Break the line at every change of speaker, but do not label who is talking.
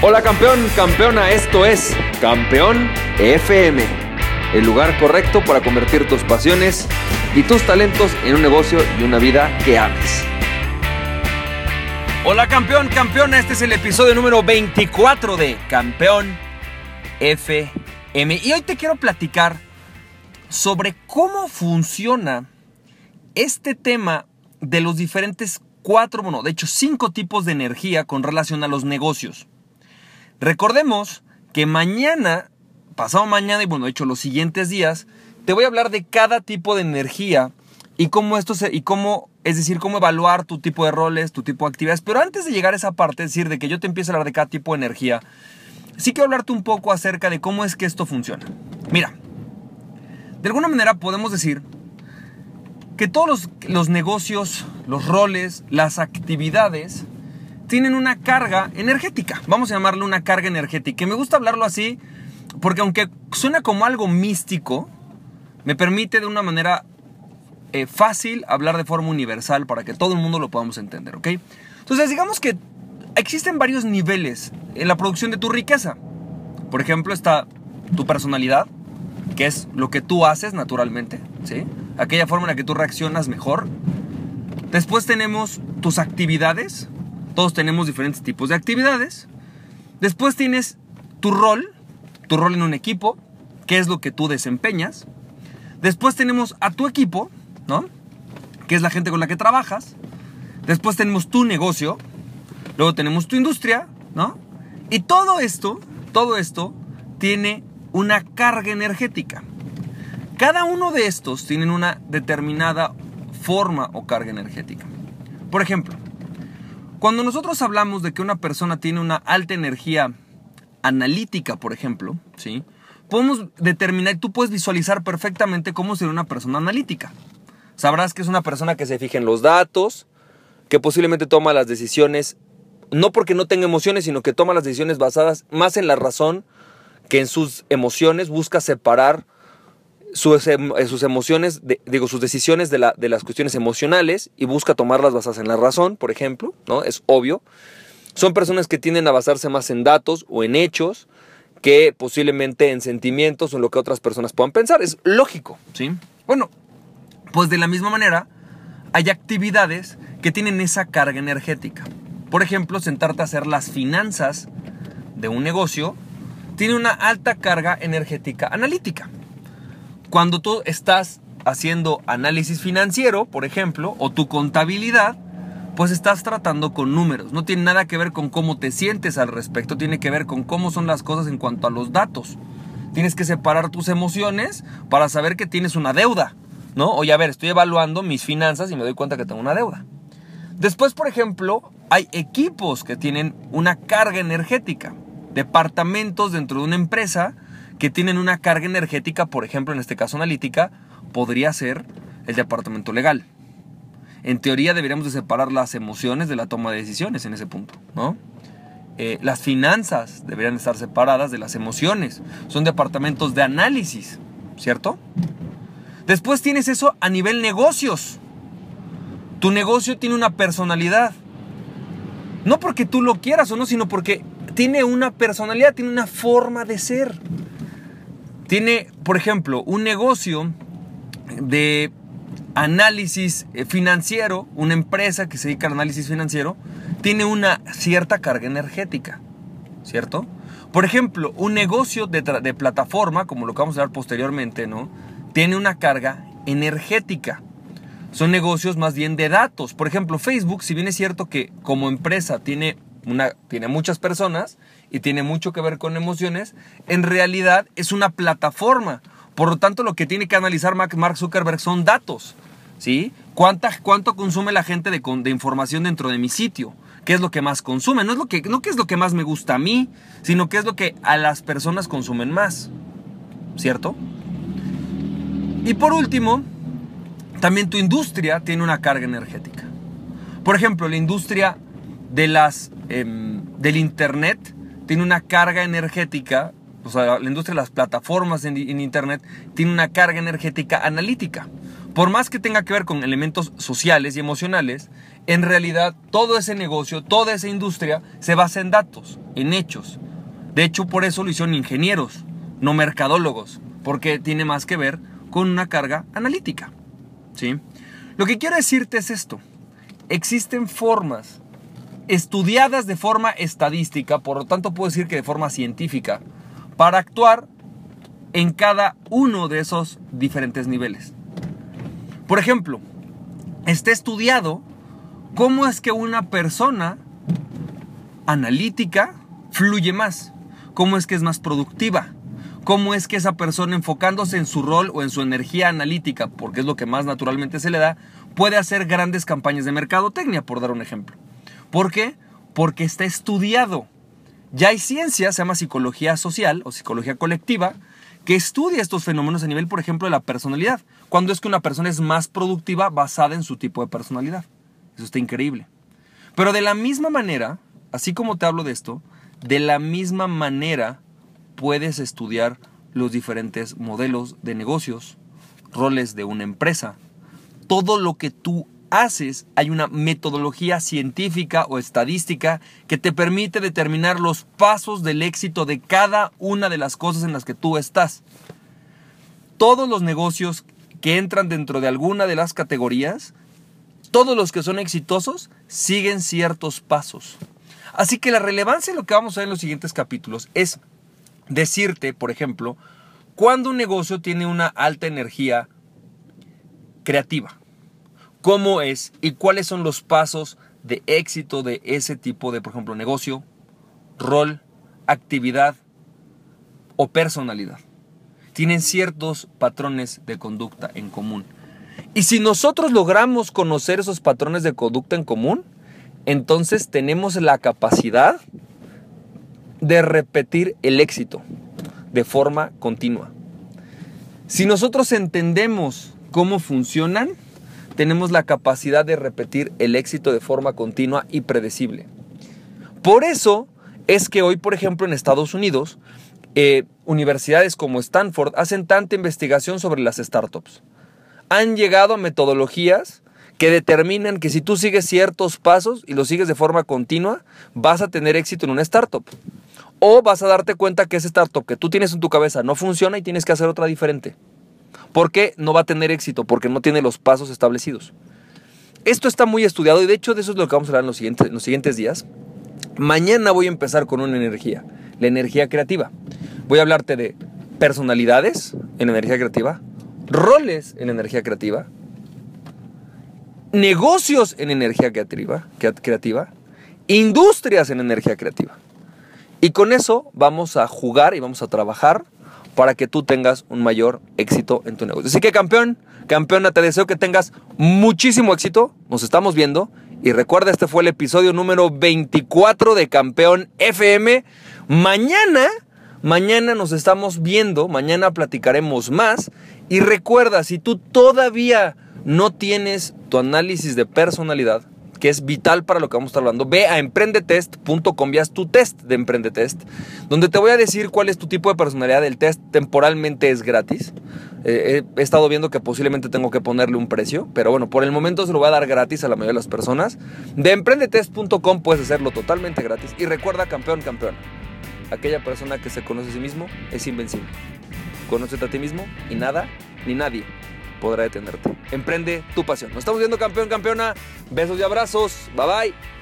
Hola campeón, campeona, esto es Campeón FM, el lugar correcto para convertir tus pasiones y tus talentos en un negocio y una vida que ames. Hola campeón, campeona, este es el episodio número 24 de Campeón FM y hoy te quiero platicar sobre cómo funciona este tema de los diferentes cuatro, bueno, de hecho cinco tipos de energía con relación a los negocios. Recordemos que mañana, pasado mañana y bueno, de hecho los siguientes días, te voy a hablar de cada tipo de energía y cómo esto se, y cómo, es decir, cómo evaluar tu tipo de roles, tu tipo de actividades. Pero antes de llegar a esa parte, es decir, de que yo te empiezo a hablar de cada tipo de energía, sí quiero hablarte un poco acerca de cómo es que esto funciona. Mira, de alguna manera podemos decir que todos los negocios, los roles, las actividades, tienen una carga energética. Vamos a llamarle una carga energética. Y me gusta hablarlo así porque aunque suena como algo místico, me permite de una manera eh, fácil hablar de forma universal para que todo el mundo lo podamos entender, ¿ok? Entonces digamos que existen varios niveles en la producción de tu riqueza. Por ejemplo, está tu personalidad, que es lo que tú haces naturalmente, ¿sí? Aquella forma en la que tú reaccionas mejor. Después tenemos tus actividades, todos tenemos diferentes tipos de actividades. Después tienes tu rol, tu rol en un equipo, qué es lo que tú desempeñas. Después tenemos a tu equipo, ¿no? Que es la gente con la que trabajas. Después tenemos tu negocio. Luego tenemos tu industria, ¿no? Y todo esto, todo esto tiene una carga energética. Cada uno de estos tienen una determinada forma o carga energética. Por ejemplo, cuando nosotros hablamos de que una persona tiene una alta energía analítica, por ejemplo, ¿sí? Podemos determinar, tú puedes visualizar perfectamente cómo sería una persona analítica. Sabrás que es una persona que se fija en los datos, que posiblemente toma las decisiones, no porque no tenga emociones, sino que toma las decisiones basadas más en la razón que en sus emociones, busca separar sus, sus emociones, digo, sus decisiones de, la, de, las cuestiones emocionales y busca tomarlas basadas en la razón, por ejemplo, ¿no? Es obvio. Son personas que tienden a basarse más en datos o en hechos que posiblemente en sentimientos o en lo que otras personas puedan pensar. Es lógico, ¿sí? Bueno, pues de la misma manera, hay actividades que tienen esa carga energética. Por ejemplo, sentarte a hacer las finanzas de un negocio tiene una alta carga energética analítica. Cuando tú estás haciendo análisis financiero, por ejemplo, o tu contabilidad, pues estás tratando con números. No tiene nada que ver con cómo te sientes al respecto, tiene que ver con cómo son las cosas en cuanto a los datos. Tienes que separar tus emociones para saber que tienes una deuda, ¿no? Oye, a ver, estoy evaluando mis finanzas y me doy cuenta que tengo una deuda. Después, por ejemplo, hay equipos que tienen una carga energética, departamentos dentro de una empresa que tienen una carga energética, por ejemplo, en este caso analítica, podría ser el departamento legal. En teoría deberíamos de separar las emociones de la toma de decisiones en ese punto, ¿no? Eh, las finanzas deberían estar separadas de las emociones. Son departamentos de análisis, ¿cierto? Después tienes eso a nivel negocios. Tu negocio tiene una personalidad. No porque tú lo quieras o no, sino porque tiene una personalidad, tiene una forma de ser. Tiene, por ejemplo, un negocio de análisis eh, financiero, una empresa que se dedica al análisis financiero, tiene una cierta carga energética, ¿cierto? Por ejemplo, un negocio de, plataforma, como lo que vamos a ver posteriormente, ¿no? Tiene una carga energética. Son negocios más bien de datos. Por ejemplo, Facebook, si bien es cierto que como empresa tiene tiene muchas personas y tiene mucho que ver con emociones, en realidad es una plataforma. Por lo tanto, lo que tiene que analizar Mark Zuckerberg son datos. ¿sí? ¿Cuánta, ¿Cuánto consume la gente de, de, información dentro de mi sitio? ¿Qué es lo que más consume? No es lo que, no qué es lo que más me gusta a mí, sino qué es lo que a las personas consumen más. ¿Cierto? Y por último, también tu industria tiene una carga energética. Por ejemplo, la industria de las, em, del Internet tiene una carga energética, o sea, la industria de las plataformas en, Internet tiene una carga energética analítica. por más que tenga que ver con elementos sociales y emocionales, en realidad todo ese negocio, toda esa industria se basa en datos, en hechos. De hecho, por eso lo hicieron ingenieros, no mercadólogos, porque tiene más que ver con una carga analítica. ¿sí? Lo que quiero decirte es esto. Existen formas estudiadas de forma estadística, por lo tanto puedo decir que de forma científica, para actuar en cada uno de esos diferentes niveles. Por ejemplo, está estudiado cómo es que una persona analítica fluye más, cómo es que es más productiva, cómo es que esa persona enfocándose en su rol o en su energía analítica, porque es lo que más naturalmente se le da, puede hacer grandes campañas de mercadotecnia, por dar un ejemplo. ¿Por qué? Porque está estudiado. Ya hay ciencia, se llama psicología social o psicología colectiva, que estudia estos fenómenos a nivel, por ejemplo, de la personalidad. Cuando es que una persona es más productiva basada en su tipo de personalidad. Eso está increíble. Pero de la misma manera, así como te hablo de esto, de la misma manera puedes estudiar los diferentes modelos de negocios, roles de una empresa. Todo lo que tú haces, hay una metodología científica o estadística que te permite determinar los pasos del éxito de cada una de las cosas en las que tú estás. Todos los negocios que entran dentro de alguna de las categorías, todos los que son exitosos, siguen ciertos pasos. Así que la relevancia de lo que vamos a ver en los siguientes capítulos es decirte, por ejemplo, cuando un negocio tiene una alta energía creativa cómo es y cuáles son los pasos de éxito de ese tipo de, por ejemplo, negocio, rol, actividad o personalidad. Tienen ciertos patrones de conducta en común. Y si nosotros logramos conocer esos patrones de conducta en común, entonces tenemos la capacidad de repetir el éxito de forma continua. Si nosotros entendemos cómo funcionan, tenemos la capacidad de repetir el éxito de forma continua y predecible. Por eso es que hoy, por ejemplo, en Estados Unidos, eh, universidades como Stanford hacen tanta investigación sobre las startups. Han llegado a metodologías que determinan que si tú sigues ciertos pasos y los sigues de forma continua, vas a tener éxito en una startup. O vas a darte cuenta que esa startup que tú tienes en tu cabeza no funciona y tienes que hacer otra diferente. ¿Por qué no va a tener éxito? Porque no tiene los pasos establecidos. Esto está muy estudiado y de hecho de eso es lo que vamos a hablar en los siguientes, en los siguientes días. Mañana voy a empezar con una energía, la energía creativa. Voy a hablarte de personalidades en energía creativa, roles en energía creativa, negocios en energía creativa, creativa, industrias en energía creativa. Y con eso vamos a jugar y vamos a trabajar para que tú tengas un mayor éxito en tu negocio. Así que campeón, campeona, te deseo que tengas muchísimo éxito. Nos estamos viendo. Y recuerda, este fue el episodio número 24 de Campeón FM. Mañana, mañana nos estamos viendo, mañana platicaremos más. Y recuerda, si tú todavía no tienes tu análisis de personalidad, que es vital para lo que vamos a estar hablando, ve a emprendetest.com y haz tu test de Emprendetest, donde te voy a decir cuál es tu tipo de personalidad. El test temporalmente es gratis. Eh, he, estado viendo que posiblemente tengo que ponerle un precio, pero bueno, por el momento se lo voy a dar gratis a la mayoría de las personas. De emprendetest.com puedes hacerlo totalmente gratis. Y recuerda, campeón, campeón, aquella persona que se conoce a sí mismo es invencible. Conócete a ti mismo y nada ni nadie podrá detenerte. Emprende tu pasión. Nos estamos viendo campeón, campeona. Besos y abrazos. Bye bye.